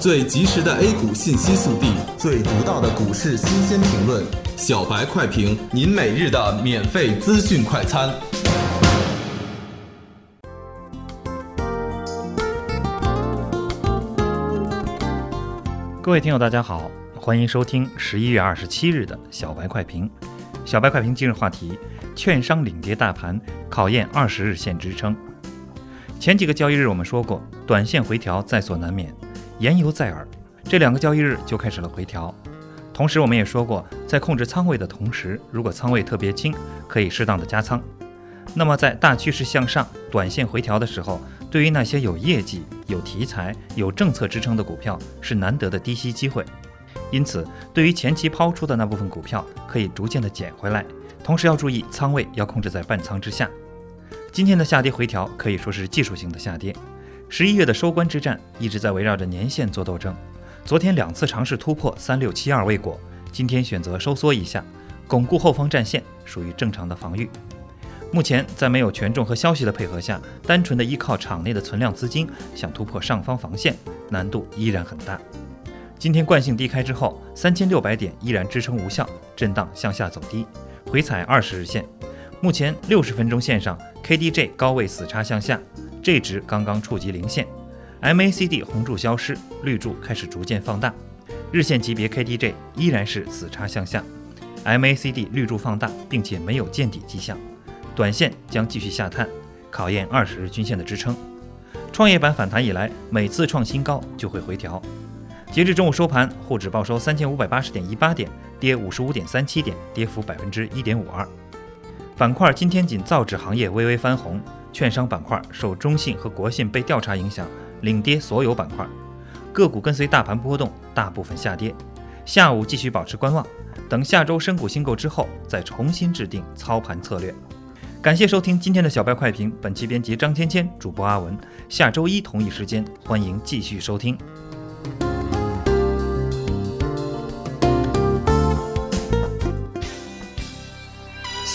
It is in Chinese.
最及时的 A 股信息速递，最独到的股市新鲜评论，小白快评，您每日的免费资讯快餐。各位听友，大家好，欢迎收听十一月二十七日的小白快评。小白快评今日话题：券商领跌大盘，考验二十日线支撑。前几个交易日我们说过，短线回调在所难免，言犹在耳。这两个交易日就开始了回调。同时，我们也说过，在控制仓位的同时，如果仓位特别轻，可以适当的加仓。那么，在大趋势向上、短线回调的时候，对于那些有业绩、有题材、有政策支撑的股票，是难得的低吸机会。因此，对于前期抛出的那部分股票，可以逐渐的捡回来。同时要注意仓位要控制在半仓之下。今天的下跌回调可以说是技术性的下跌。十一月的收官之战一直在围绕着年线做斗争。昨天两次尝试突破三六七二未果，今天选择收缩一下，巩固后方战线，属于正常的防御。目前在没有权重和消息的配合下，单纯的依靠场内的存量资金想突破上方防线，难度依然很大。今天惯性低开之后，三千六百点依然支撑无效，震荡向下走低，回踩二十日线。目前六十分钟线上，KDJ 高位死叉向下这值刚刚触及零线。MACD 红柱消失，绿柱开始逐渐放大，日线级别 KDJ 依然是死叉向下，MACD 绿柱放大，并且没有见底迹象，短线将继续下探，考验二十日均线的支撑。创业板反弹以来，每次创新高就会回调。截至中午收盘，沪指报收三千五百八十点一八点，跌五十五点三七点，跌幅百分之一点五二。板块今天仅造纸行业微微翻红，券商板块受中信和国信被调查影响。领跌所有板块，个股跟随大盘波动，大部分下跌。下午继续保持观望，等下周深股新购之后，再重新制定操盘策略。感谢收听今天的小白快评，本期编辑张芊芊，主播阿文。下周一同一时间，欢迎继续收听。